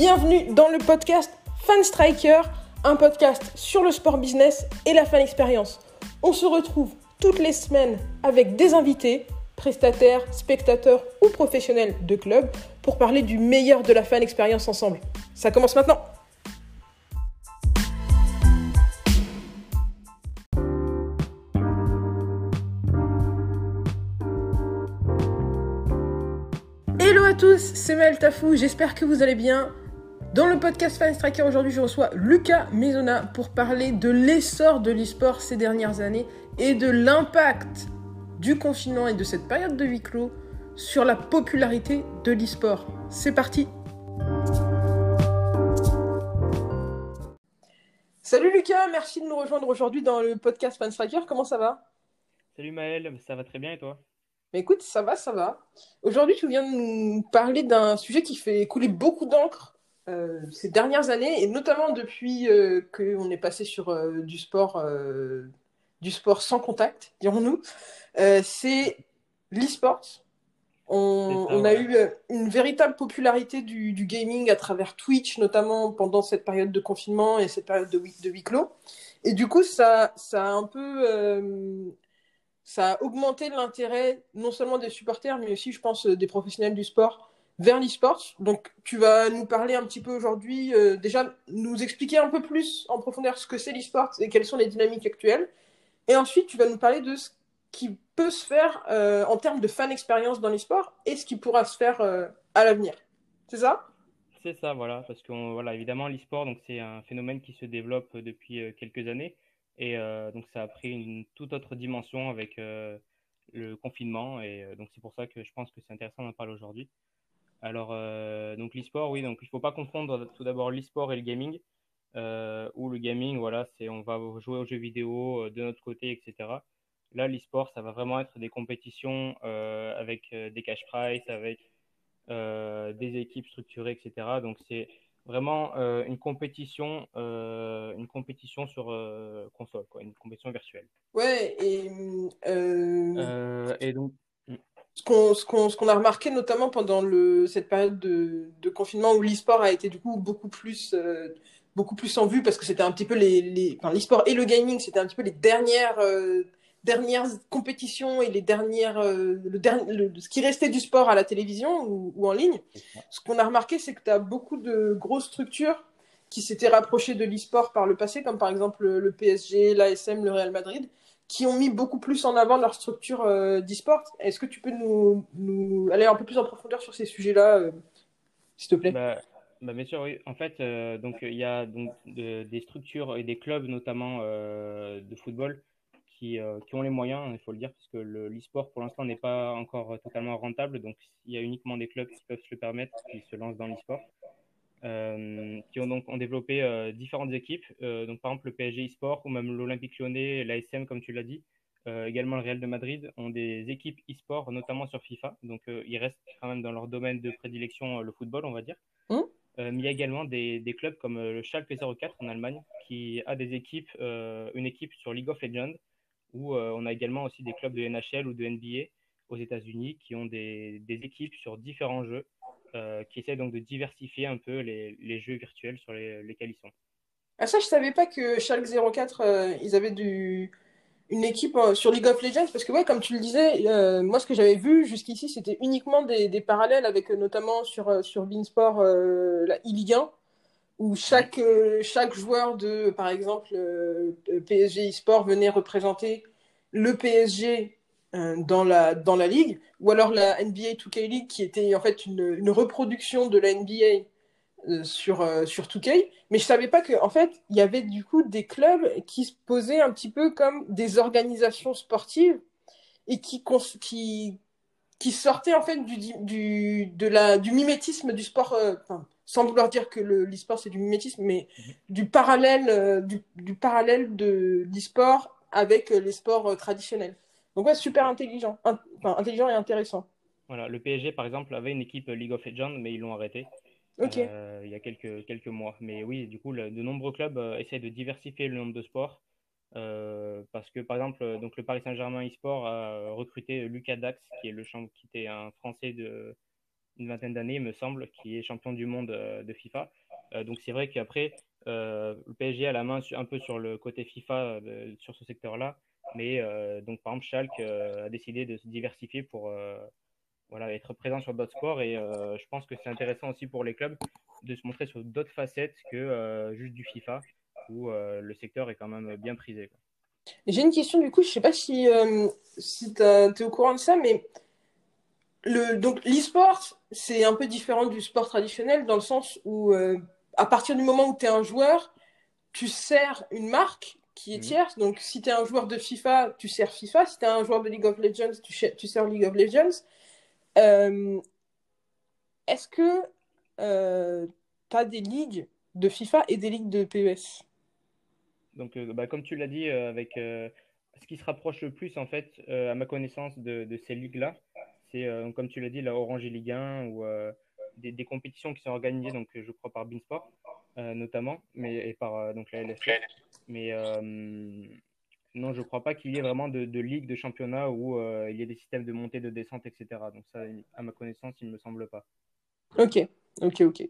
Bienvenue dans le podcast Fan Striker, un podcast sur le sport business et la fan expérience. On se retrouve toutes les semaines avec des invités, prestataires, spectateurs ou professionnels de club pour parler du meilleur de la fan expérience ensemble. Ça commence maintenant. Hello à tous, c'est Maël Tafou, j'espère que vous allez bien. Dans le podcast Fan Striker aujourd'hui, je reçois Lucas Maisona pour parler de l'essor de l'e-sport ces dernières années et de l'impact du confinement et de cette période de huis clos sur la popularité de l'e-sport. C'est parti Salut Lucas, merci de nous rejoindre aujourd'hui dans le podcast Fan Striker. Comment ça va? Salut Maël, ça va très bien et toi? Mais écoute, ça va, ça va. Aujourd'hui, tu viens de nous parler d'un sujet qui fait couler beaucoup d'encre euh, ces dernières années, et notamment depuis euh, qu'on est passé sur euh, du sport, euh, du sport sans contact, dirons-nous, c'est l'e-sport. On, a eu une véritable popularité du, du gaming à travers Twitch, notamment pendant cette période de confinement et cette période de de huis clos. Et du coup, ça, ça a un peu, ça a augmenté l'intérêt non seulement des supporters, mais aussi, je pense, des professionnels du sport vers l'e-sport. Donc, tu vas nous parler un petit peu aujourd'hui, euh, déjà nous expliquer un peu plus en profondeur ce que c'est l'e-sport et quelles sont les dynamiques actuelles. Et ensuite, tu vas nous parler de ce qui peut se faire euh, en termes de fan expérience dans l'e-sport et ce qui pourra se faire euh, à l'avenir. C'est ça? C'est ça, voilà, parce que voilà, évidemment, l'e-sport, donc c'est un phénomène qui se développe depuis quelques années, et donc ça a pris une toute autre dimension avec le confinement, et donc c'est pour ça que je pense que c'est intéressant d'en parler aujourd'hui. Alors, euh, donc l'e-sport, oui, donc il faut pas confondre tout d'abord l'e-sport et le gaming, euh, où le gaming, voilà, c'est on va jouer aux jeux vidéo euh, de notre côté, etc. Là, l'e-sport, ça va vraiment être des compétitions euh, avec euh, des cash prizes, avec des équipes structurées, etc. Donc c'est vraiment une compétition, une compétition sur console, quoi, une compétition virtuelle. Ouais, et et donc, ce qu'on ce qu'on a remarqué notamment pendant le cette période de, de confinement où l'e-sport a été du coup beaucoup plus euh, beaucoup plus en vue parce que c'était un petit peu les les enfin l'e-sport et le gaming c'était un petit peu les dernières euh, dernières compétitions et les dernières euh, le ce qui restait du sport à la télévision ou, ou en ligne. Ce qu'on a remarqué c'est que tu as beaucoup de grosses structures qui s'étaient rapprochées de l'e-sport par le passé comme par exemple le, le PSG l'ASM le Real Madrid qui ont mis beaucoup plus en avant leur structure euh, d'e-sport. Est-ce que tu peux nous, nous aller un peu plus en profondeur sur ces sujets-là, euh, s'il te plaît? bah, bah, bien sûr, oui. En fait, euh, donc il y a donc de- des structures et des clubs notamment de football qui, qui ont les moyens, il faut le dire, parce que le, l'e-sport pour l'instant n'est pas encore totalement rentable. Donc il y a uniquement des clubs qui peuvent se le permettre, qui se lancent dans l'e-sport. Euh, qui ont donc ont développé euh, différentes équipes. Euh, donc par exemple le PSG e-sport ou même l'Olympique Lyonnais, l'ASM comme tu l'as dit, également le Real de Madrid ont des équipes e-sport, notamment sur FIFA. Donc ils restent quand même dans leur domaine de prédilection, le football, on va dire. Mmh. Euh, mais il y a également des, des clubs comme euh, le Schalke 04 en Allemagne qui a des équipes, euh, une équipe sur League of Legends, où on a également aussi des clubs de NHL ou de NBA aux États-Unis qui ont des, des équipes sur différents jeux euh, qui essaient donc de diversifier un peu les, les jeux virtuels sur les, lesquels ils sont. Ah ça, je savais pas que Schalke 04, euh, ils avaient du... une équipe euh, sur League of Legends, parce que ouais, comme tu le disais, euh, moi ce que j'avais vu jusqu'ici, c'était uniquement des, des parallèles avec notamment sur, sur Beansport, la e-Ligue 1, où chaque, chaque joueur de, par exemple, PSG eSport venait représenter le PSG dans la, dans la ligue, ou alors la NBA 2K League qui était en fait une, une reproduction de la NBA euh, sur, euh, sur 2K. Mais je savais pas que en fait, il y avait du coup des clubs qui se posaient un petit peu comme des organisations sportives et qui, qui, qui sortaient en fait du, du, de la, du mimétisme du sport, euh, enfin, sans vouloir dire que le- l'e-sport c'est du mimétisme, mais du parallèle, euh, du, du parallèle de l'e-sport avec euh, les sports euh, traditionnels. Donc ouais, super intelligent, In- enfin, intelligent et intéressant. Voilà, le PSG par exemple avait une équipe League of Legends, mais ils l'ont arrêté Ok. euh, il y a quelques, quelques mois. Mais oui, du coup, le- de nombreux clubs euh, essaient de diversifier le nombre de sports. euh, parce que par exemple, euh, donc le Paris Saint-Germain e-sport a recruté Lucas Dax, qui est le champ, qui était un Français de, une vingtaine d'années, il me semble, qui est champion du monde de FIFA. donc c'est vrai qu'après, le PSG a la main un peu sur le côté FIFA, sur ce secteur-là. Mais donc, par exemple, Schalke a décidé de se diversifier pour voilà, être présent sur d'autres sports. Et je pense que c'est intéressant aussi pour les clubs de se montrer sur d'autres facettes que juste du FIFA, où le secteur est quand même bien prisé. J'ai une question du coup, je sais pas si, euh, si tu es au courant de ça, mais le, donc l'e-sport, c'est un peu différent du sport traditionnel dans le sens où euh, à partir du moment où tu es un joueur, tu sers une marque qui est mhm. tierce. Donc si tu es un joueur de FIFA, tu sers FIFA. Si tu es un joueur de League of Legends, tu, tu sers League of Legends. Euh, est-ce que tu as des ligues de FIFA et des ligues de PES donc, euh, bah, comme tu l'as dit, euh, avec euh, ce qui se rapproche le plus, en fait, à ma connaissance de, ces ligues-là, c'est, comme tu l'as dit, la Orange Ligue 1 ou des, compétitions qui sont organisées, donc, je crois, par Beansport, notamment, mais, et par donc, la LFC. Mais non, je ne crois pas qu'il y ait vraiment de, de ligue, de championnat où il y ait des systèmes de montée, de descente, etc. Donc ça, à ma connaissance, il ne me semble pas. Ok, ok, ok.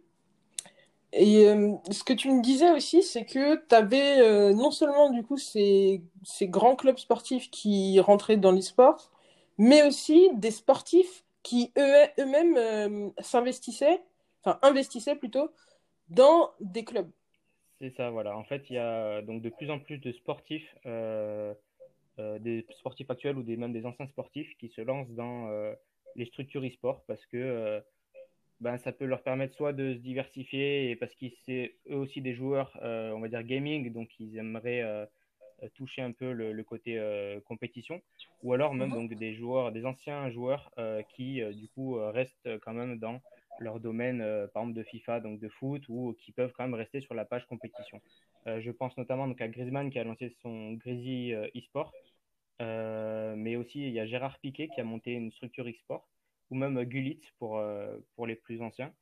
Et euh, ce que tu me disais aussi, c'est que tu avais euh, non seulement du coup ces, ces, grands clubs sportifs qui rentraient dans l'e-sport, mais aussi des sportifs qui eux-mêmes euh, s'investissaient, enfin investissaient plutôt, dans des clubs. C'est ça, voilà. En fait, il y a donc de plus en plus de sportifs, des sportifs actuels ou des, même des anciens sportifs qui se lancent dans les structures e-sport parce que ben, ça peut leur permettre soit de se diversifier et parce qu'ils c'est eux aussi des joueurs, euh, on va dire gaming, donc ils aimeraient euh, toucher un peu le, côté euh, compétition, ou alors même mhm. donc des joueurs, des anciens joueurs qui du coup restent quand même dans leur domaine, par exemple de FIFA, donc de foot, ou qui peuvent quand même rester sur la page compétition. je pense notamment donc à Griezmann qui a lancé son Grizzly eSport, mais aussi il y a Gérard Piquet qui a monté une structure eSport ou même Gullit pour, euh, pour les plus anciens.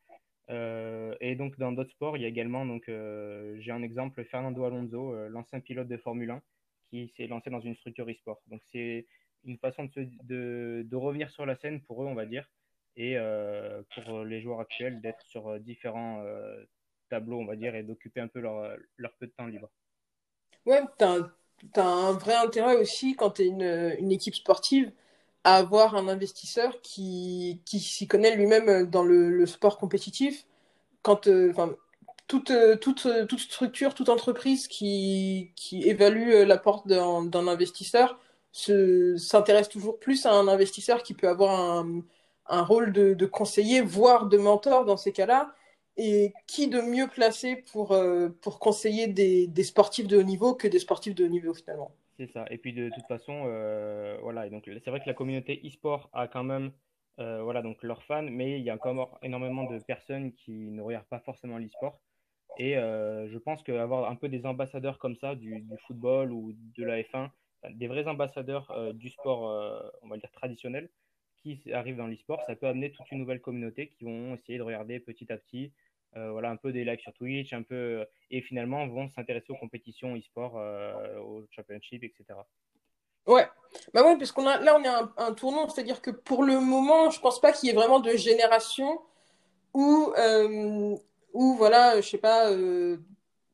Euh, et donc dans d'autres sports, il y a également, donc euh, j'ai un exemple, Fernando Alonso, l'ancien pilote de Formule 1, qui s'est lancé dans une structure e-sport. Donc c'est une façon de, de, revenir sur la scène pour eux, on va dire, et pour les joueurs actuels d'être sur différents tableaux, on va dire, et d'occuper un peu leur, leur, peu de temps libre. Ouais, tu as, as, un vrai intérêt aussi quand tu es une, une, équipe sportive à avoir un investisseur qui, qui s'y connaît lui-même dans le, sport compétitif. Quand, euh, toute, toute, toute, structure, toute entreprise qui, qui évalue l'apport d'un investisseur s'intéresse toujours plus à un investisseur qui peut avoir un, un rôle de, conseiller, voire de mentor dans ces cas-là. Et qui de mieux placé pour, euh, pour conseiller des, sportifs de haut niveau que des sportifs de haut niveau finalement? C'est ça. Et puis de toute façon, euh, voilà. Et donc c'est vrai que la communauté e-sport a quand même, euh, voilà, donc leurs fans, mais il y a encore énormément de personnes qui ne regardent pas forcément l'e-sport. Et je pense qu'avoir un peu des ambassadeurs comme ça du, football ou de la F1, des vrais ambassadeurs du sport, on va dire traditionnel, qui arrivent dans l'e-sport, ça peut amener toute une nouvelle communauté qui vont essayer de regarder petit à petit euh, voilà, un peu des lives sur Twitch, un peu, et finalement vont s'intéresser aux compétitions e-sport, euh, aux etc. Ouais, bah ouais, parce qu'on a là on est un, un tournant, c'est-à-dire que pour le moment, je pense pas qu'il y ait vraiment de génération où, euh, où voilà, je sais pas,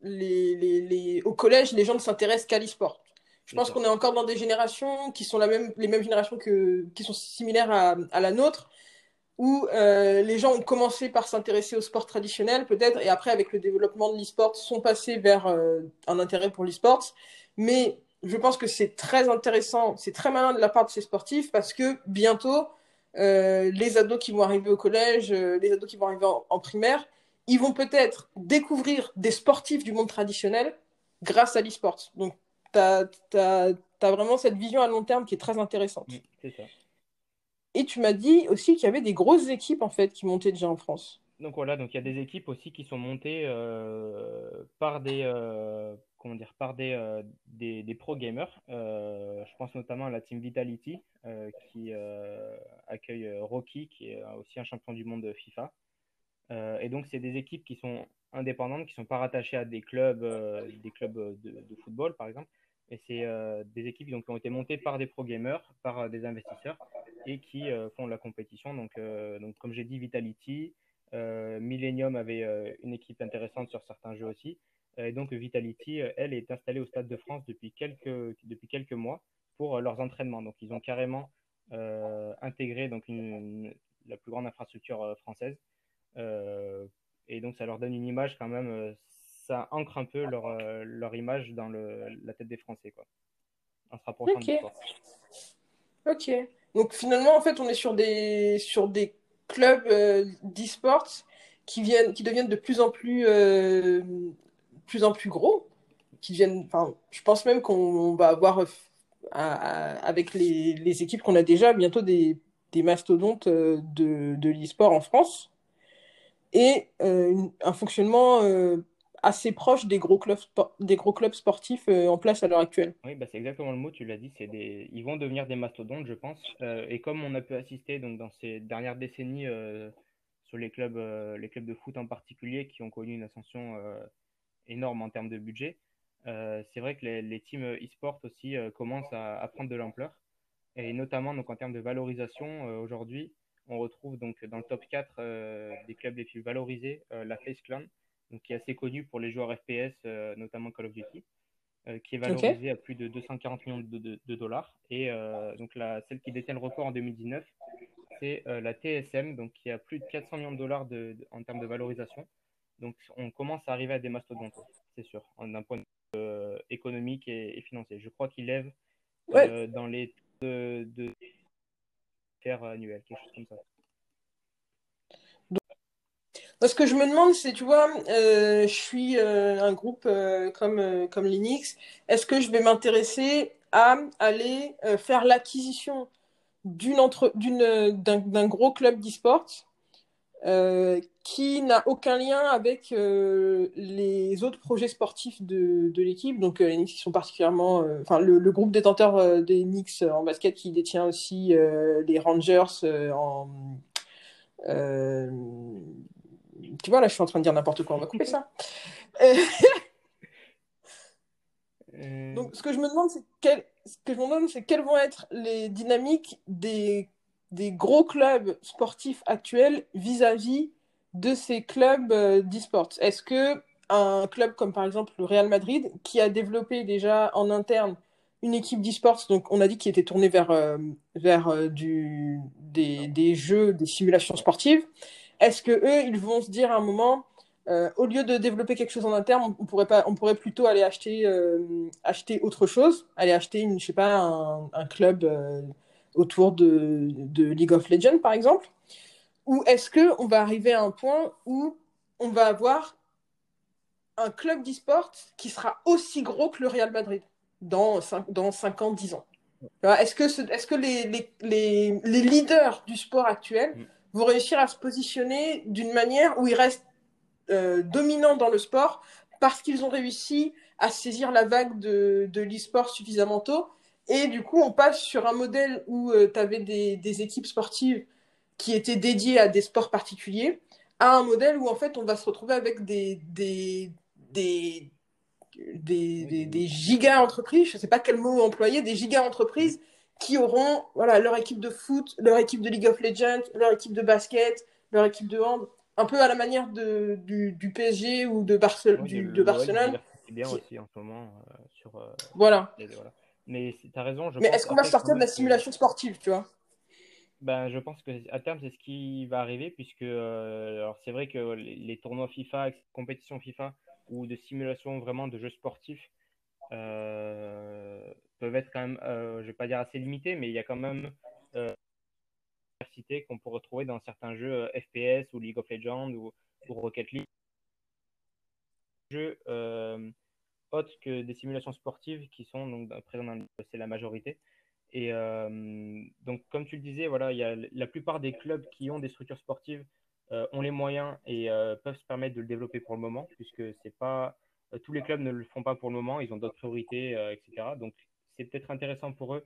les, les, les, au collège, les gens ne s'intéressent qu'à l'e-sport. Je pense qu'on est encore dans des générations qui sont la même, les mêmes générations que, qui sont similaires à, à la nôtre, où euh, les gens ont commencé par s'intéresser au sport traditionnel peut-être, et après avec le développement de l'e-sport sont passés vers euh, un intérêt pour l'e-sport. Mais je pense que c'est très intéressant, c'est très malin de la part de ces sportifs parce que bientôt, euh, les ados qui vont arriver au collège, les ados qui vont arriver en, primaire, ils vont peut-être découvrir des sportifs du monde traditionnel grâce à l'e-sport. Donc, tu as, as, vraiment cette vision à long terme qui est très intéressante. ça. Et tu m'as dit aussi qu'il y avait des grosses équipes en fait qui montaient déjà en France. Donc voilà, donc il y a des équipes aussi qui sont montées euh, par des euh, comment dire par des, euh, des, des, pro gamers. je pense notamment à la team Vitality qui accueille Rocky, qui est aussi un champion du monde de FIFA. et donc c'est des équipes qui sont indépendantes, qui sont pas rattachées à des clubs, des clubs de, de, football par exemple. Et c'est des équipes donc, qui ont été montées par des pro gamers, par des investisseurs et qui font la compétition. Donc, donc comme j'ai dit, Vitality, Millennium avait une équipe intéressante sur certains jeux aussi. Et donc Vitality, elle, est installée au Stade de France depuis quelques, depuis quelques mois pour leurs entraînements. Donc ils ont carrément intégré donc la plus grande infrastructure française. et donc ça leur donne une image quand même, ça ancre un peu leur, leur image dans le, la tête des Français. Quoi en se rapprochant du sport. Ok. Donc finalement, en fait, on est sur des, sur des clubs euh, d'e-sports qui, viennent, qui deviennent de plus en plus, euh, plus, en plus gros. Qui viennent, enfin, je pense même qu'on va avoir, euh, avec les, les équipes qu'on a déjà, bientôt des, des mastodontes euh, de, de l'e-sport en France. Et un fonctionnement assez proche des gros clubs, des gros clubs sportifs euh, en place à l'heure actuelle. Oui, bah c'est exactement le mot, tu l'as dit, c'est des... ils vont devenir des mastodontes, je pense. Euh, et comme on a pu assister donc, dans ces dernières décennies euh, sur les clubs, les clubs de foot en particulier qui ont connu une ascension énorme en termes de budget, c'est vrai que les, les teams e-sport aussi commencent à, prendre de l'ampleur. Et notamment donc, en termes de valorisation, aujourd'hui, on retrouve donc dans le top 4 des clubs les plus valorisés la Face Clan qui est assez connu pour les joueurs FPS, euh, notamment Call of Duty, euh, qui est valorisé à plus de 240 millions de, dollars. Et euh, donc la, celle qui détient le record en 2019, c'est la TSM, donc qui a plus de 400 millions de dollars de, en termes de valorisation. Donc on commence à arriver à des mastodontes, c'est sûr, d'un point de vue économique et, financier. Je crois qu'il lève dans les de, de annuels, quelque chose comme ça ce que je me demande, c'est, tu vois, euh, je suis euh, un groupe euh, comme, comme Linux. Est-ce que je vais m'intéresser à aller faire l'acquisition d'une d'un gros club d'e-sport qui n'a aucun lien avec les autres projets sportifs de, de l'équipe? Donc, les Knicks qui sont particulièrement. Enfin, le, le, groupe détenteur des Knicks en basket qui détient aussi les Rangers en tu vois, là, je suis en train de dire n'importe quoi, on va couper ça. Euh, euh. Donc, ce que je me demande, c'est quel... ce que je me demande, c'est quelles vont être les dynamiques des, des gros clubs sportifs actuels vis-à-vis de ces clubs euh, d'e-sports. Est-ce que un club comme par exemple le Real Madrid, qui a développé déjà en interne une équipe d'e-sports, donc on a dit qu'il était tourné vers, vers du, des, des jeux, des simulations sportives, est-ce que eux, ils vont se dire à un moment, euh, au lieu de développer quelque chose en interne, on pourrait plutôt aller acheter, euh, acheter autre chose, aller acheter une, je sais un, club euh, autour de, League of Legends par exemple, ou est-ce que on va arriver à un point où on va avoir un club d'e-sport qui sera aussi gros que le Real Madrid dans 5, dans 5 ans, 10 ans? Est-ce que, les, leaders du sport actuel mm vont réussir à se positionner d'une manière où ils restent euh, dominants dans le sport parce qu'ils ont réussi à saisir la vague de, de l'e-sport suffisamment tôt. Et du coup, on passe sur un modèle où euh, tu avais des, équipes sportives qui étaient dédiées à des sports particuliers, à un modèle où en fait on va se retrouver avec des, des, des, des, des giga-entreprises, je ne sais pas quel mot employer, des giga-entreprises qui auront voilà, leur équipe de foot, leur équipe de League of Legends, leur équipe de basket, leur équipe de hand, un peu à la manière de, du, du PSG ou de, Barcelone. de Barcelone. C'est bien aussi en ce moment euh, sur. Euh, voilà. voilà. Mais tu as raison. Je Mais est-ce qu'on va sortir de la simulation sportive, tu vois? Ben, je pense qu'à terme, c'est ce qui va arriver, puisque euh, alors c'est vrai que les, les, tournois FIFA, compétitions FIFA ou de simulation vraiment de jeux sportifs, euh, peuvent être quand même, euh, je vais pas dire assez limités, mais il y a quand même euh, diversité qu'on peut retrouver dans certains jeux FPS ou League of Legends ou, Rocket League. Jeux autres que des simulations sportives qui sont donc présents dans c'est la majorité. Et donc, comme tu le disais, voilà, il y a la plupart des clubs qui ont des structures sportives ont les moyens et peuvent se permettre de le développer pour le moment, puisque c'est pas euh, tous les clubs ne le font pas pour le moment, ils ont d'autres priorités, euh, etc. Donc, c'est peut-être intéressant pour eux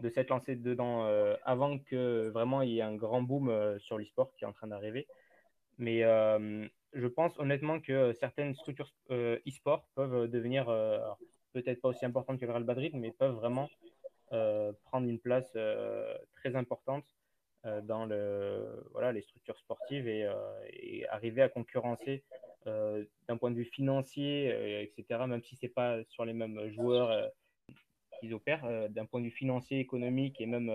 de s'être lancés dedans euh, avant que vraiment il y ait un grand boom sur l'e-sport qui est en train d'arriver. Mais je pense honnêtement que certaines structures e-sport peuvent devenir peut-être pas aussi importantes que le Real Madrid, mais peuvent vraiment prendre une place très importante dans les structures sportives et arriver à concurrencer d'un point de vue financier, etc., même si ce n'est pas sur les mêmes joueurs qu'ils opèrent, d'un point de vue financier, économique et même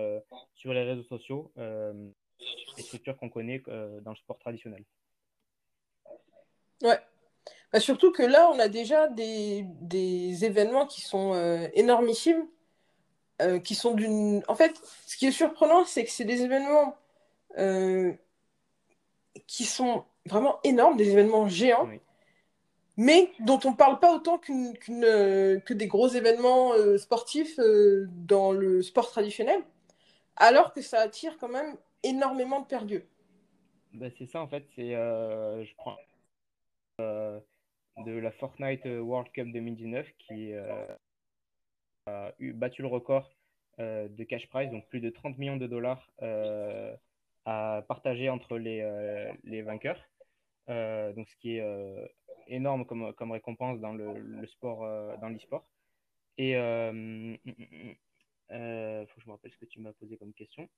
sur les réseaux sociaux, les structures qu'on connaît dans le sport traditionnel. Ouais, bah, surtout que là, on a déjà des, des événements qui sont euh, énormissimes, euh, qui sont d'une... En fait, ce qui est surprenant, c'est que c'est des événements euh, qui sont vraiment énormes, des événements géants, mais dont on ne parle pas autant qu'une, que des gros événements sportifs dans le sport traditionnel, alors que ça attire quand même énormément de perdus. Bah, c'est ça, en fait. C'est, je prends de la Fortnite World Cup 2019 qui euh, a eu, battu le record euh, de cash prize, donc plus de 30 millions de dollars euh, à partager entre les, les vainqueurs. Donc ce qui est énorme comme, comme récompense dans le, le sport, dans l'e-sport. Et il faut que je me rappelle ce que tu m'as posé comme question.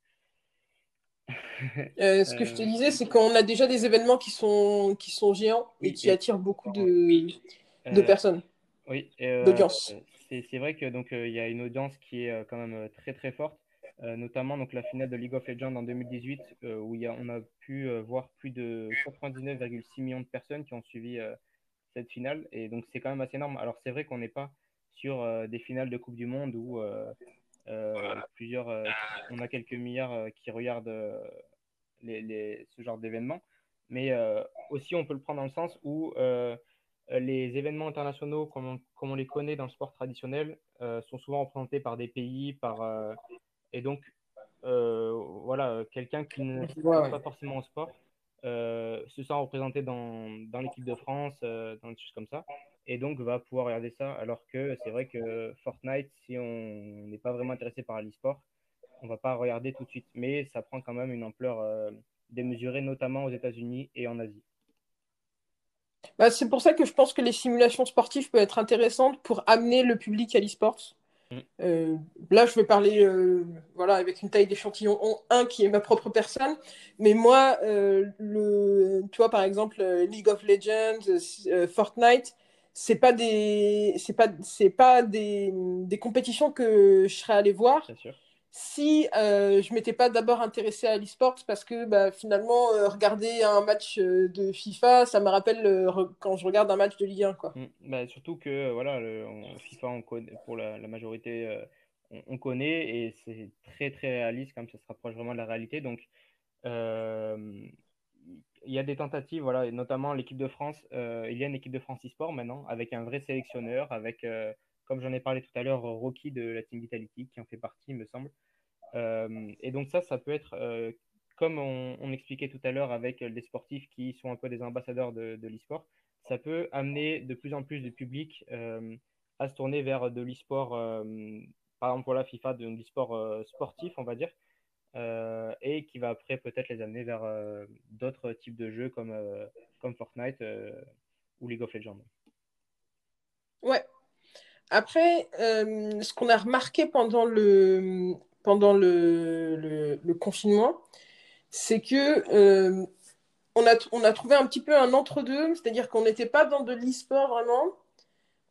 Euh, ce que je te disais, c'est qu'on a déjà des événements qui sont, qui sont géants et qui attirent beaucoup de, de euh, personnes. Oui, euh, d'audience. C'est vrai que donc il y a une audience qui est quand même très très forte, notamment donc la finale de League of Legends en 2018 où y a, on a pu voir plus de 99,6 millions de personnes qui ont suivi cette finale et donc c'est quand même assez énorme. Alors c'est vrai qu'on n'est pas sur des finales de Coupe du Monde où euh, plusieurs, euh, on a quelques milliards euh, qui regardent les, ce genre d'événements. Mais aussi, on peut le prendre dans le sens où les événements internationaux, comme on, les connaît dans le sport traditionnel, sont souvent représentés par des pays, par, et donc, voilà, quelqu'un qui ne ouais, pas forcément au sport se sent représenté dans, dans l'équipe de France, dans des choses comme ça et donc va pouvoir regarder ça. Alors que c'est vrai que Fortnite, si on n'est pas vraiment intéressé par l'e-sport, on va pas regarder tout de suite. Mais ça prend quand même une ampleur euh, démesurée, notamment aux États-Unis et en Asie. Bah, c'est pour ça que je pense que les simulations sportives peuvent être intéressantes pour amener le public à l'e-sport. Mm. Euh, là, je vais parler euh, voilà, avec une taille d'échantillon 1 qui est ma propre personne. Mais moi, le, tu vois, par exemple, League of Legends, Fortnite, c'est pas des c'est pas c'est pas des, des, compétitions que je serais allé voir si euh, je m'étais pas d'abord intéressé à l'e-sport parce que bah, finalement euh, regarder un match euh, de FIFA ça me rappelle quand je regarde un match de Ligue 1 quoi. Mm. Bah, surtout que voilà le, FIFA on connaît, pour la, majorité on, on, connaît et c'est très très réaliste comme ça se rapproche vraiment de la réalité donc il y a des tentatives, voilà, notamment l'équipe de France. Euh, il y a une équipe de France e-sport maintenant, avec un vrai sélectionneur, avec, euh, comme j'en ai parlé tout à l'heure, Rocky de la Team Vitality, qui en fait partie, me semble. Euh, et donc ça, ça peut être, comme on, expliquait tout à l'heure, avec des sportifs qui sont un peu des ambassadeurs de, de l'e-sport, ça peut amener de plus en plus de public à se tourner vers de l'e-sport, par exemple pour la FIFA, de l'e-sport sportif, on va dire, euh, et qui va après peut-être les amener vers euh, d'autres types de jeux comme, euh, comme Fortnite ou League of Legends. Ouais. Après, ce qu'on a remarqué pendant le, pendant le, confinement, c'est que on, a, on a trouvé un petit peu un entre-deux, c'est-à-dire qu'on n'était pas dans de l'e-sport vraiment,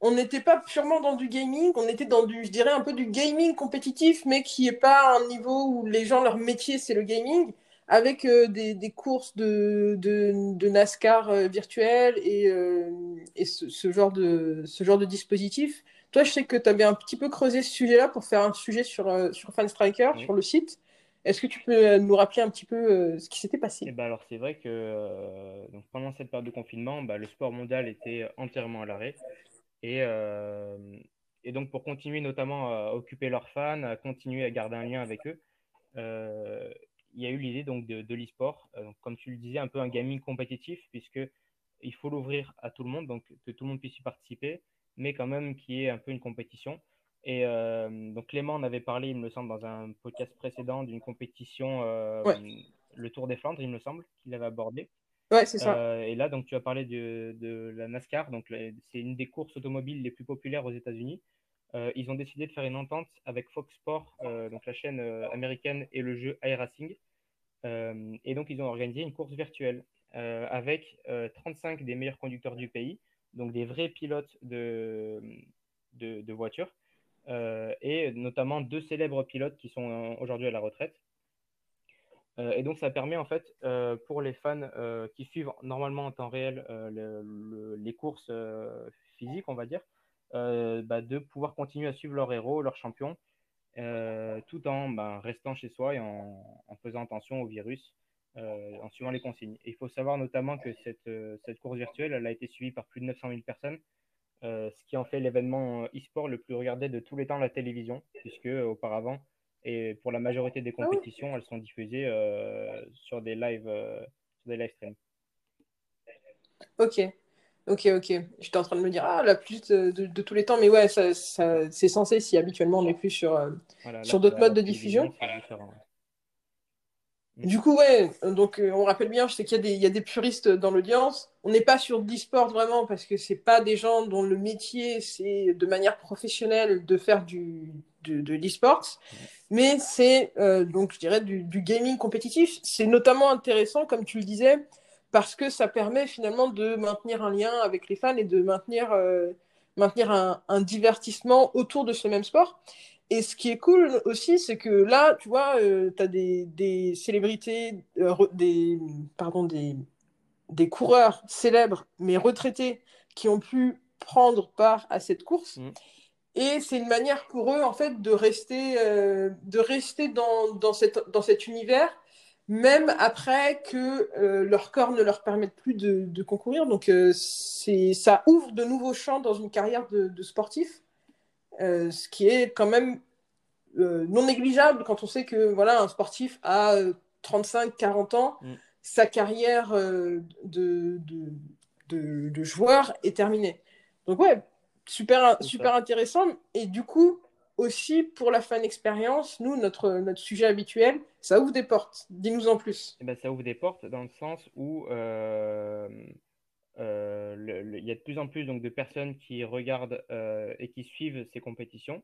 on n'était pas purement dans du gaming, on était dans du, je dirais, un peu du gaming compétitif, mais qui n'est pas un niveau où les gens, leur métier, c'est le gaming, avec euh, des, courses de, de, NASCAR euh, virtuel et, euh, et ce, genre de, ce genre de dispositif. Toi, je sais que tu avais un petit peu creusé ce sujet-là pour faire un sujet sur, sur Fanstriker, sur le site. Est-ce que tu peux nous rappeler un petit peu ce qui s'était passé? Eh ben alors c'est vrai que donc pendant cette période de confinement, bah, le sport mondial était entièrement à l'arrêt. Et, euh, et donc, pour continuer notamment à occuper leurs fans, à continuer à garder un lien avec eux, euh, il y a eu l'idée donc de, de l'e-sport, euh, comme tu le disais, un peu un gaming compétitif, puisque il faut l'ouvrir à tout le monde, donc que tout le monde puisse y participer, mais quand même qu'il y ait un peu une compétition. Et donc Clément en avait parlé, il me semble, dans un podcast précédent d'une compétition, le Tour des Flandres, il me semble, qu'il avait abordé. Ouais, c'est ça. Euh, et là, donc, tu as parlé de, de la NASCAR. Donc, c'est une des courses automobiles les plus populaires aux États-Unis. ils ont décidé de faire une entente avec Fox Sports, donc la chaîne américaine, et le jeu iRacing. et donc, ils ont organisé une course virtuelle avec 35 des meilleurs conducteurs du pays, donc des vrais pilotes de, de, voitures, et notamment deux célèbres pilotes qui sont aujourd'hui à la retraite. et donc, ça permet en fait pour les fans qui suivent normalement en temps réel les courses physiques, on va dire, euh, bah, de pouvoir continuer à suivre leur héros, leur champion, euh, tout en bah, restant chez soi et en, faisant attention au virus, euh, en suivant les consignes. il faut savoir notamment que cette, cette course virtuelle elle a été suivie par plus de 900 000 personnes, ce qui en fait l'événement e-sport le plus regardé de tous les temps à la télévision, puisque auparavant, et pour la majorité des ah compétitions, elles sont diffusées sur des live, sur des live streams. Ok. Ok, ok. J'étais en train de me dire, ah, la plus de, tous les temps, mais ouais, ça, c'est censé si habituellement on est plus sur, euh, sur d'autres modes de diffusion. Du coup, ouais, donc euh, on rappelle bien, je sais qu'il y, a des, puristes dans l'audience. On n'est pas sur d'e-sport vraiment parce que c'est pas des gens dont le métier c'est de manière professionnelle de faire du, de, de l'e-sport, mais c'est euh, donc je dirais du, du gaming compétitif. C'est notamment intéressant, comme tu le disais, parce que ça permet finalement de maintenir un lien avec les fans et de maintenir, euh, maintenir un, divertissement autour de ce même sport. Et ce qui est cool aussi, c'est que là, tu vois, euh, tu as des, célébrités, euh, des, pardon, des, des coureurs célèbres, mais retraités, qui ont pu prendre part à cette course. Mm. Et c'est une manière pour eux, en fait, de rester, de rester dans, dans, cette, dans cet univers même après que euh, leur corps ne leur permette plus de, concourir. Donc, euh, ça ouvre de nouveaux champs dans une carrière de, sportif, euh, ce qui est quand même non négligeable quand on sait que voilà, un sportif a 35-40 ans, mm. sa carrière de, de, joueur est terminée. Donc, ouais, super, super intéressant. Et du coup, aussi pour la fan expérience, nous, notre, notre sujet habituel, ça ouvre des portes. Dis-nous en plus. Eh ben, ça ouvre des portes dans le sens où euh, euh, il y a de plus en plus donc, de personnes qui regardent euh, et qui suivent ces compétitions.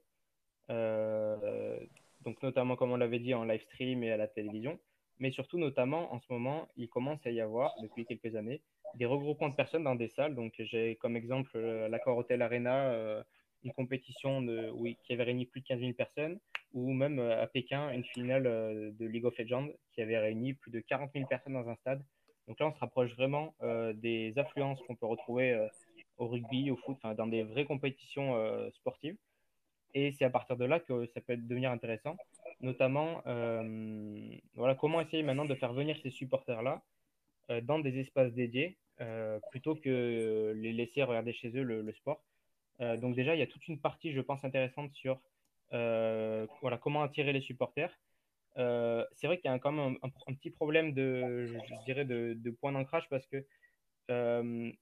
donc notamment, comme on l'avait dit, en live stream et à la télévision. Mais surtout, notamment, en ce moment, il commence à y avoir, depuis quelques années, des regroupements de personnes dans des salles. Donc, j'ai comme exemple l'accord Hotel Arena une compétition de, qui avait réuni plus de 15 000 personnes, ou même euh, à Pékin, une finale euh, de League of Legends qui avait réuni plus de 40 000 personnes dans un stade. Donc là, on se rapproche vraiment euh, des affluences qu'on peut retrouver au rugby, au foot, dans des vraies compétitions sportives. Et c'est à partir de là que ça peut devenir intéressant, notamment voilà, comment essayer maintenant de faire venir ces supporters-là dans des espaces dédiés plutôt que les laisser regarder chez eux le sport. Euh, donc déjà, il y a toute une partie, je pense, intéressante sur euh, voilà, comment attirer les supporters. Euh, c'est vrai qu'il y a quand même un, petit problème de, je, dirais, de, point d'ancrage parce que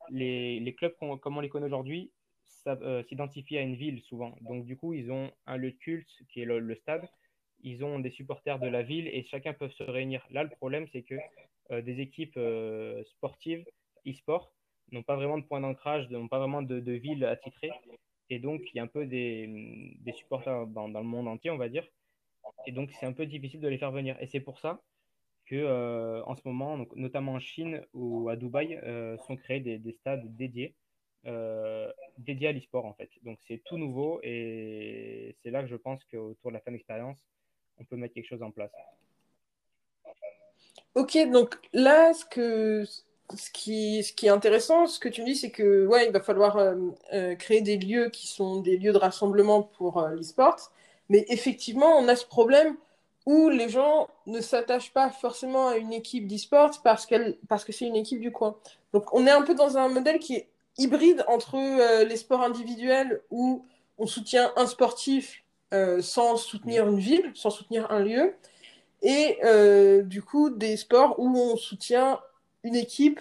les, les, clubs comme on les connaît aujourd'hui s'identifient à une ville souvent. Donc du coup, ils ont un lieu de culte qui est le, stade. Ils ont des supporters de la ville et chacun peut se réunir. Là, le problème, c'est que des équipes sportives, e-sport, n'ont pas vraiment de point d'ancrage, n'ont pas vraiment de, ville attitrée. Et donc, il y a un peu des, des supporters dans, dans, le monde entier, on va dire. Et donc, c'est un peu difficile de les faire venir. Et c'est pour ça que, euh, en ce moment, donc, notamment en Chine ou à Dubaï, euh, sont créés des, des stades dédiés, euh, dédiés à l'e-sport, en fait. Donc, c'est tout nouveau et c'est là que je pense qu'autour de la fan expérience, on peut mettre quelque chose en place. Ok, donc là, ce que, ce qui, ce qui est intéressant, ce que tu me dis, c'est que ouais, il va falloir euh, créer des lieux qui sont des lieux de rassemblement pour l'e-sport. Mais effectivement, on a ce problème où les gens ne s'attachent pas forcément à une équipe d'e-sport parce, parce que c'est une équipe du coin. Donc on est un peu dans un modèle qui est hybride entre les sports individuels où on soutient un sportif sans soutenir une ville, sans soutenir un lieu, et du coup des sports où on soutient une équipe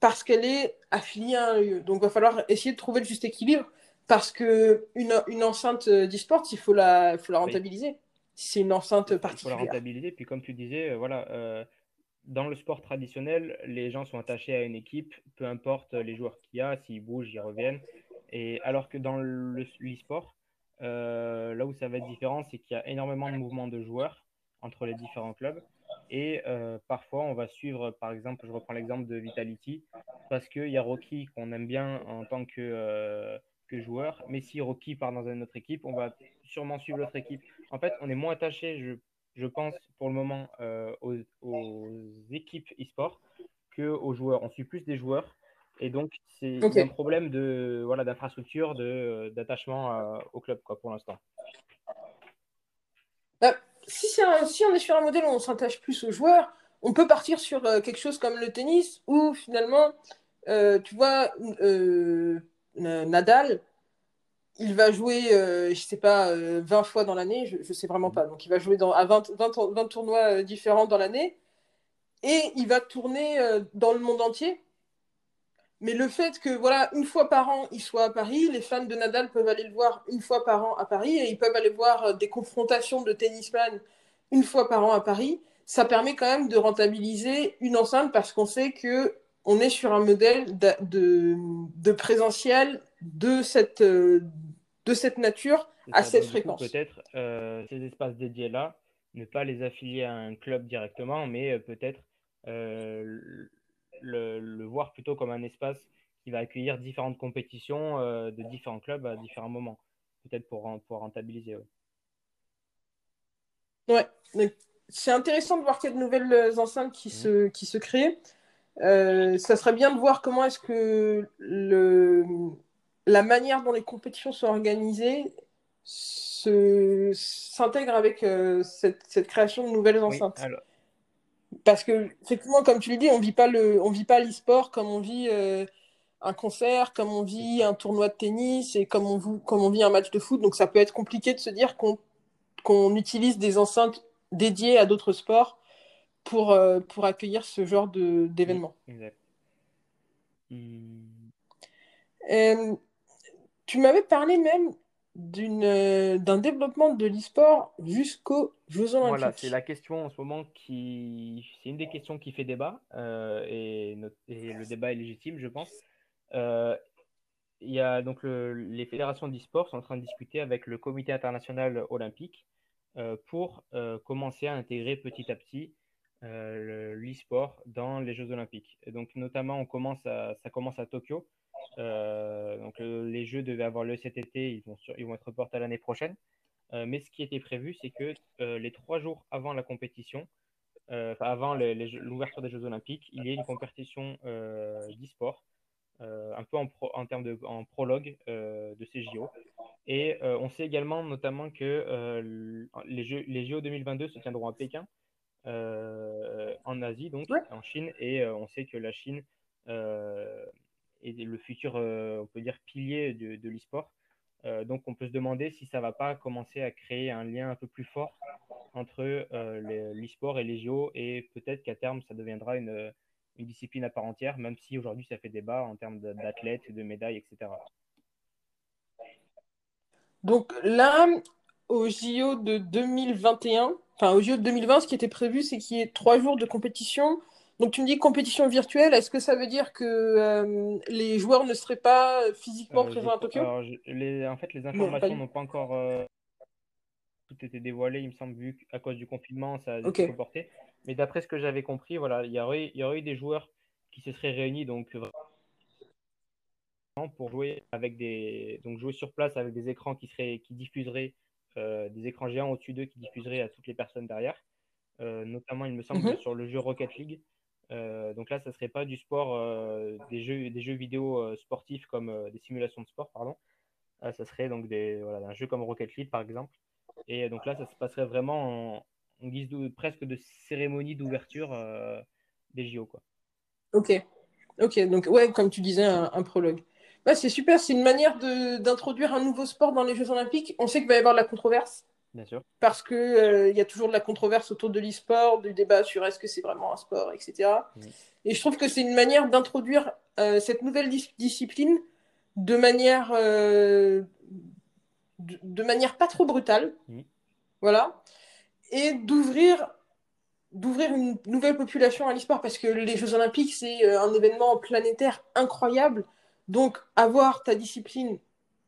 parce qu'elle est affiliée à un lieu. Donc, il va falloir essayer de trouver le juste équilibre parce que une, une enceinte d'e-sport, il faut la, faut la rentabiliser. C'est une enceinte particulière. Il faut la rentabiliser. Puis, comme tu disais, euh, voilà, euh, dans le sport traditionnel, les gens sont attachés à une équipe, peu importe les joueurs qu'il y a, s'ils bougent, ils reviennent. Et alors que dans l'e-sport, là où ça va être différent, c'est qu'il y a énormément de mouvements de joueurs entre les différents clubs. Et parfois, on va suivre, par exemple, je reprends l'exemple de Vitality, parce qu'il y a Rocky qu'on aime bien en tant que, que joueur. Mais si Rocky part dans une autre équipe, on va sûrement suivre l'autre équipe. En fait, on est moins attaché, je, je pense, pour le moment, aux, aux, équipes e-sport qu'aux joueurs. On suit plus des joueurs. Et donc, c'est un problème de voilà d'infrastructure, d'attachement au club quoi, pour l'instant. Bah, si, si, on est sur un modèle où on s'attache plus aux joueurs, on peut partir sur euh, quelque chose comme le tennis où finalement, euh, tu vois, euh, Nadal, il va jouer, je sais pas, 20 fois dans l'année, je, ne sais vraiment pas. Donc il va jouer à 20, 20 tournois différents dans l'année et il va tourner dans le monde entier. Mais le fait que, voilà, une fois par an, il soit à Paris, les fans de Nadal peuvent aller le voir une fois par an à Paris et ils peuvent aller voir euh, des confrontations de tennisman une fois par an à Paris. Ça permet quand même de rentabiliser une enceinte parce qu'on sait que on est sur un modèle de, de, présentiel de cette, euh, de cette nature à cette fréquence. Peut-être euh, ces espaces dédiés-là, ne pas les affilier à un club directement, mais peut-être le, voir plutôt comme un espace qui va accueillir différentes compétitions euh, de différents clubs à différents moments, peut-être pour, pour rentabiliser. Ouais, c'est intéressant de voir qu'il y a de nouvelles enceintes qui, mmh. se, qui se créent. Euh, ça serait bien de voir comment est-ce que le, la manière dont les compétitions sont organisées s'intègre avec euh, cette, cette, création de nouvelles enceintes. Parce que, effectivement, comme tu le dis, on vit pas le, on vit pas l'e-sport comme on vit euh, un concert, comme on vit un tournoi de tennis et comme on, comme on vit un match de foot. Donc, ça peut être compliqué de se dire qu'on qu'on utilise des enceintes dédiées à d'autres sports pour, euh, pour accueillir ce genre d'événements. Exact. Euh, tu m'avais parlé même d'une d'un développement de l'e-sport jusqu'aux Jeux Olympiques. Voilà, c'est la question en ce moment qui. C'est une des questions qui fait débat euh, et, le débat est légitime, je pense. Euh, il y a donc les fédérations d'e-sport sont en train de discuter avec le Comité international olympique euh, pour commencer à intégrer petit à petit l'e-sport dans les Jeux olympiques. Et donc, notamment, on commence ça commence à Tokyo euh, donc les jeux devaient avoir lieu cet été, ils vont, ils vont être reportés à l'année prochaine. Euh, mais ce qui était prévu, c'est que euh, les trois jours avant la compétition, avant l'ouverture des Jeux Olympiques, il y ait une compétition d'e-sport, un peu en, en termes de en prologue de ces JO. Et on sait également notamment que les, jeux, les JO 2022 se tiendront à Pékin, en Asie, donc en Chine, et on sait que la Chine et le futur, euh, on peut dire, pilier de, de l'e-sport. Euh, donc, on peut se demander si ça ne va pas commencer à créer un lien un peu plus fort entre euh, l'e-sport et les JO, et peut-être qu'à terme, ça deviendra une, une, discipline à part entière, même si aujourd'hui, ça fait débat en termes d'athlètes, de médailles, etc. Donc là, au JO de 2021, enfin au JO de 2020, ce qui était prévu, c'est qu'il y ait trois jours de compétition. Donc tu me dis compétition virtuelle, est-ce que ça veut dire que euh, les joueurs ne seraient pas physiquement euh, présents à Tokyo? Alors, les, En fait, les informations n'ont pas encore euh, tout été dévoilé, il me semble, vu qu'à cause du confinement, ça a été reporté. Mais d'après ce que j'avais compris, voilà, il y, aurait, il y aurait eu des joueurs qui se seraient réunis donc pour jouer avec des donc jouer sur place avec des écrans qui seraient qui diffuseraient des écrans géants au-dessus d'eux qui diffuseraient à toutes les personnes derrière. notamment, il me semble, mhm. sur le jeu Rocket League, euh, donc là, ça serait pas du sport, euh, des, jeux, des jeux vidéo euh, sportifs comme des simulations de sport, pardon. ça serait donc des, voilà, un jeu comme Rocket League, par exemple. Et donc là, ça se passerait vraiment en, guise de, presque de cérémonie d'ouverture des JO. Quoi. Ok. Ok, donc ouais, comme tu disais, un, prologue. C'est super, c'est une manière d'introduire un nouveau sport dans les Jeux Olympiques. On sait qu'il va y avoir de la controverse. Parce qu'il euh, y a toujours de la controverse autour de l'e-sport, du débat sur est-ce que c'est vraiment un sport, etc. Et je trouve que c'est une manière d'introduire euh, cette nouvelle discipline de manière, euh, de, manière pas trop brutale. Voilà. Et d'ouvrir d'ouvrir une nouvelle population à l'e-sport parce que les Jeux Olympiques, c'est un événement planétaire incroyable. Donc, avoir ta discipline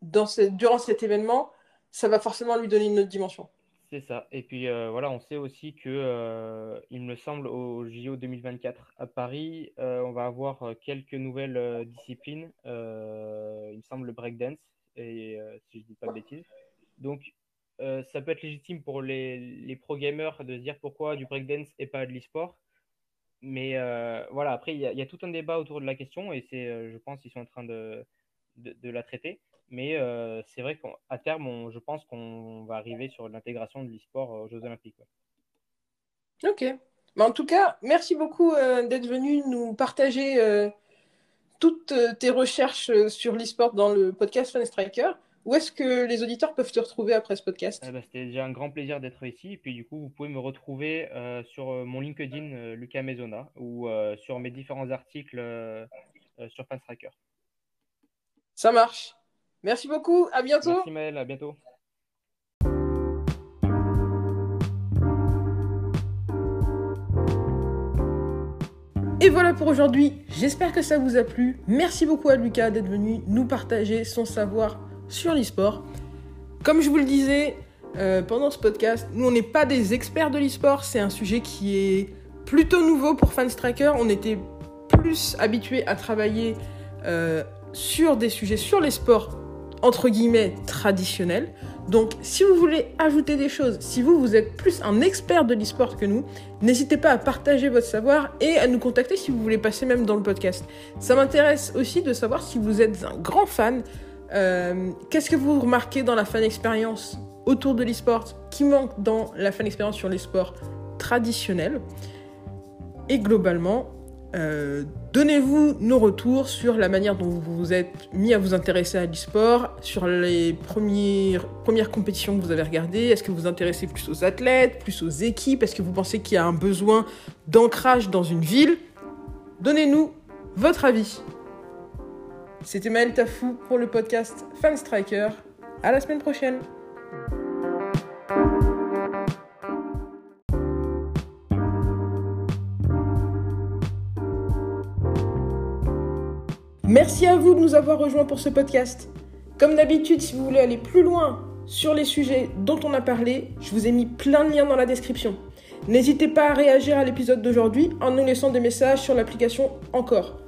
dans durant cet événement, ça va forcément lui donner une autre dimension. C'est ça. Et puis euh, voilà, on sait aussi que, euh, il me semble, au JO 2024 à Paris, euh, on va avoir quelques nouvelles disciplines. il me semble le breakdance, et, si je dis pas de bêtises. Donc, ça peut être légitime pour les, les pro gamers de se dire pourquoi du breakdance et pas de l'e-sport. Mais voilà, après, il y, a tout un débat autour de la question, et c'est, je pense, qu'ils sont en train de, de, la traiter. Mais euh, c'est vrai qu'à terme, je pense qu'on va arriver sur l'intégration de l'e-sport aux Jeux Olympiques. Ok. Mais en tout cas, merci beaucoup euh, d'être venu nous partager euh, toutes tes recherches sur l'e-sport dans le podcast Fun Striker. Où est-ce que les auditeurs peuvent te retrouver après ce podcast? Eh ben, C'était déjà un grand plaisir d'être ici. Et puis du coup, vous pouvez me retrouver sur mon LinkedIn, Lucas Maisona, ou sur mes différents articles sur Fun Striker. Ça marche. Merci beaucoup, à bientôt. Merci Maël, à bientôt. Et voilà pour aujourd'hui, j'espère que ça vous a plu. Merci beaucoup à Lucas d'être venu nous partager son savoir sur l'e-sport. Comme je vous le disais euh, pendant ce podcast, nous on n'est pas des experts de l'e-sport, c'est un sujet qui est plutôt nouveau pour Fanstriker. On était plus habitués à travailler euh, sur des sujets sur les sports entre guillemets traditionnel. Donc si vous voulez ajouter des choses, si vous, vous êtes plus un expert de l'e-sport que nous, n'hésitez pas à partager votre savoir et à nous contacter si vous voulez passer même dans le podcast. Ça m'intéresse aussi de savoir si vous êtes un grand fan. Euh, qu'est-ce que vous remarquez dans la fan expérience autour de l'e-sport qui manque dans la fan expérience sur les sports traditionnels Et globalement, euh, donnez-vous nos retours sur la manière dont vous vous êtes mis à vous intéresser à l'e-sport, sur les premières, premières compétitions que vous avez regardées. Est-ce que vous vous intéressez plus aux athlètes, plus aux équipes? Est-ce que vous pensez qu'il y a un besoin d'ancrage dans une ville? Donnez-nous votre avis. C'était Maël Tafou pour le podcast Fan Striker. À la semaine prochaine. Merci à vous de nous avoir rejoints pour ce podcast. Comme d'habitude, si vous voulez aller plus loin sur les sujets dont on a parlé, je vous ai mis plein de liens dans la description. N'hésitez pas à réagir à l'épisode d'aujourd'hui en nous laissant des messages sur l'application Encore.